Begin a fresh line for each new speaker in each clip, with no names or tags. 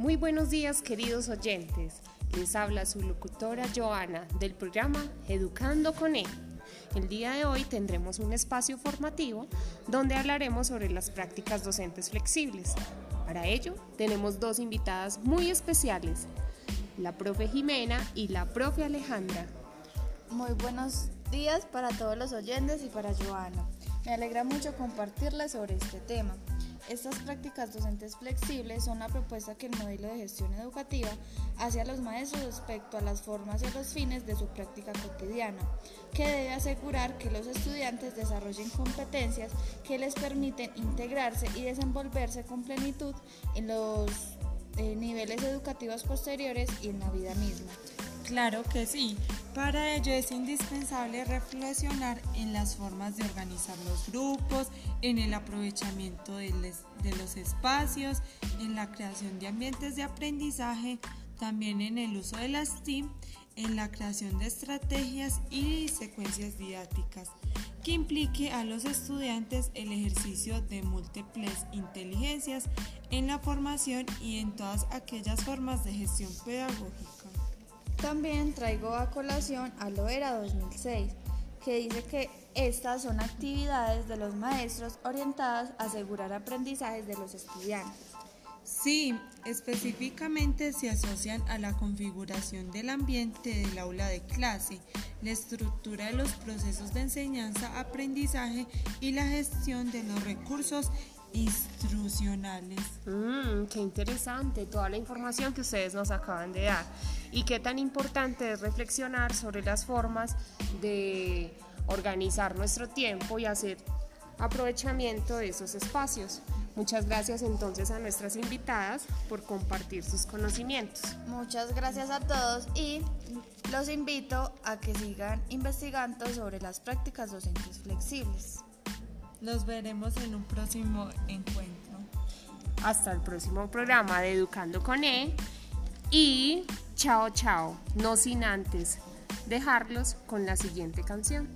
Muy buenos días queridos oyentes. Les habla su locutora Joana del programa Educando con E. El día de hoy tendremos un espacio formativo donde hablaremos sobre las prácticas docentes flexibles. Para ello tenemos dos invitadas muy especiales, la profe Jimena y la profe Alejandra.
Muy buenos días para todos los oyentes y para Joana. Me alegra mucho compartirles sobre este tema. Estas prácticas docentes flexibles son la propuesta que el modelo de gestión educativa hace a los maestros respecto a las formas y los fines de su práctica cotidiana, que debe asegurar que los estudiantes desarrollen competencias que les permiten integrarse y desenvolverse con plenitud en los eh, niveles educativos posteriores y en la vida misma.
Claro que sí. Para ello es indispensable reflexionar en las formas de organizar los grupos, en el aprovechamiento de, los espacios, en la creación de ambientes de aprendizaje, también en el uso de las TIM, en la creación de estrategias y secuencias didácticas que implique a los estudiantes el ejercicio de múltiples inteligencias en la formación y en todas aquellas formas de gestión pedagógica.
También traigo a colación a Loera 2006, que dice que estas son actividades de los maestros orientadas a asegurar aprendizajes de los estudiantes.
Sí, específicamente se asocian a la configuración del ambiente del aula de clase, la estructura de los procesos de enseñanza, aprendizaje y la gestión de los recursos instruccionales.
Mmm, qué interesante toda la información que ustedes nos acaban de dar y qué tan importante es reflexionar sobre las formas de organizar nuestro tiempo y hacer aprovechamiento de esos espacios. Muchas gracias entonces a nuestras invitadas por compartir sus conocimientos.
Muchas gracias a todos y los invito a que sigan investigando sobre las prácticas docentes flexibles.
Nos veremos en un próximo encuentro.
Hasta el próximo programa de Educando con E. Y chao, chao. No sin antes dejarlos con la siguiente canción.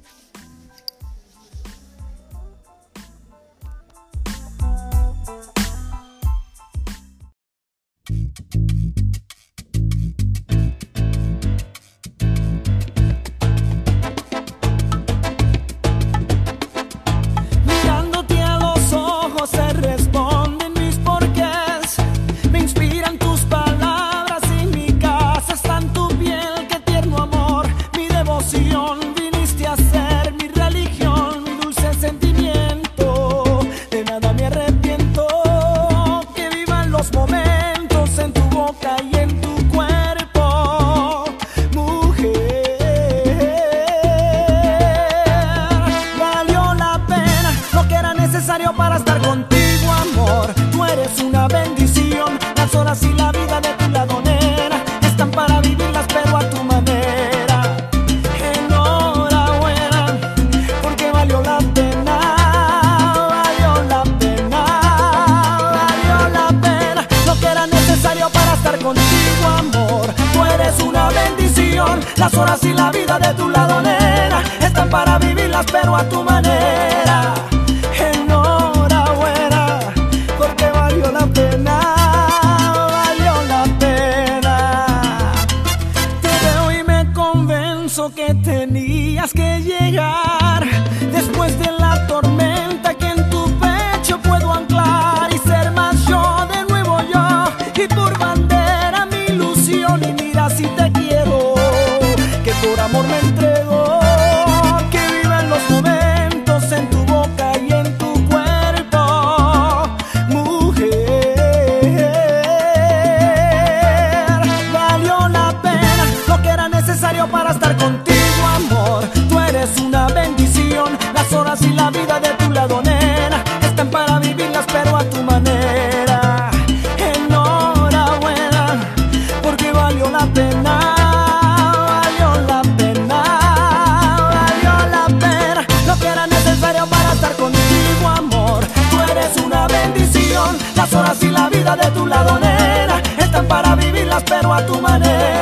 Las horas y la vida de tu lado, nena, están para vivirlas, pero a tu manera. Enhorabuena, porque valió la pena, valió la pena. Te veo y me convenzo que tenías que llegar me entrego. Que vivan los momentos en tu boca y en tu cuerpo, mujer. Valió la pena lo que era necesario para estar contigo, de tu lado, nena, están para vivirlas, pero a tu manera.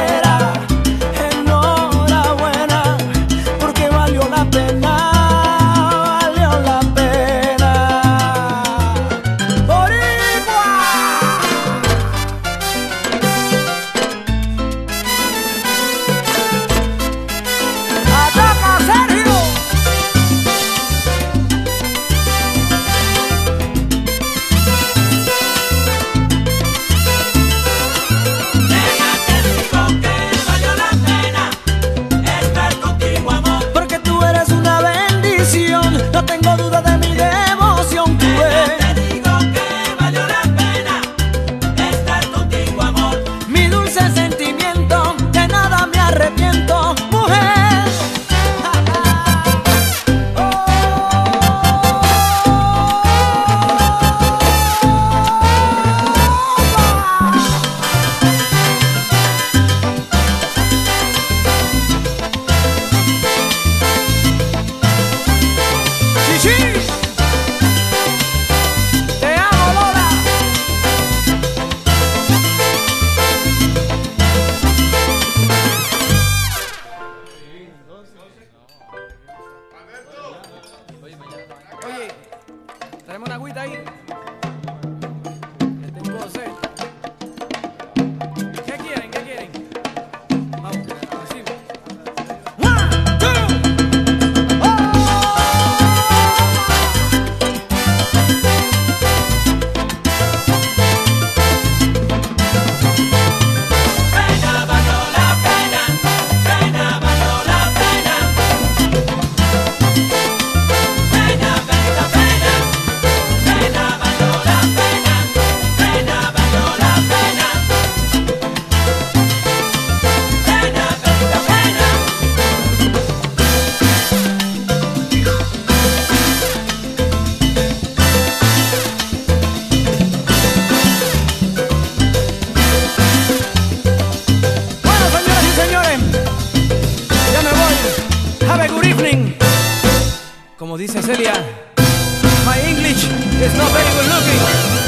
Como dice Celia, my English is not very good looking.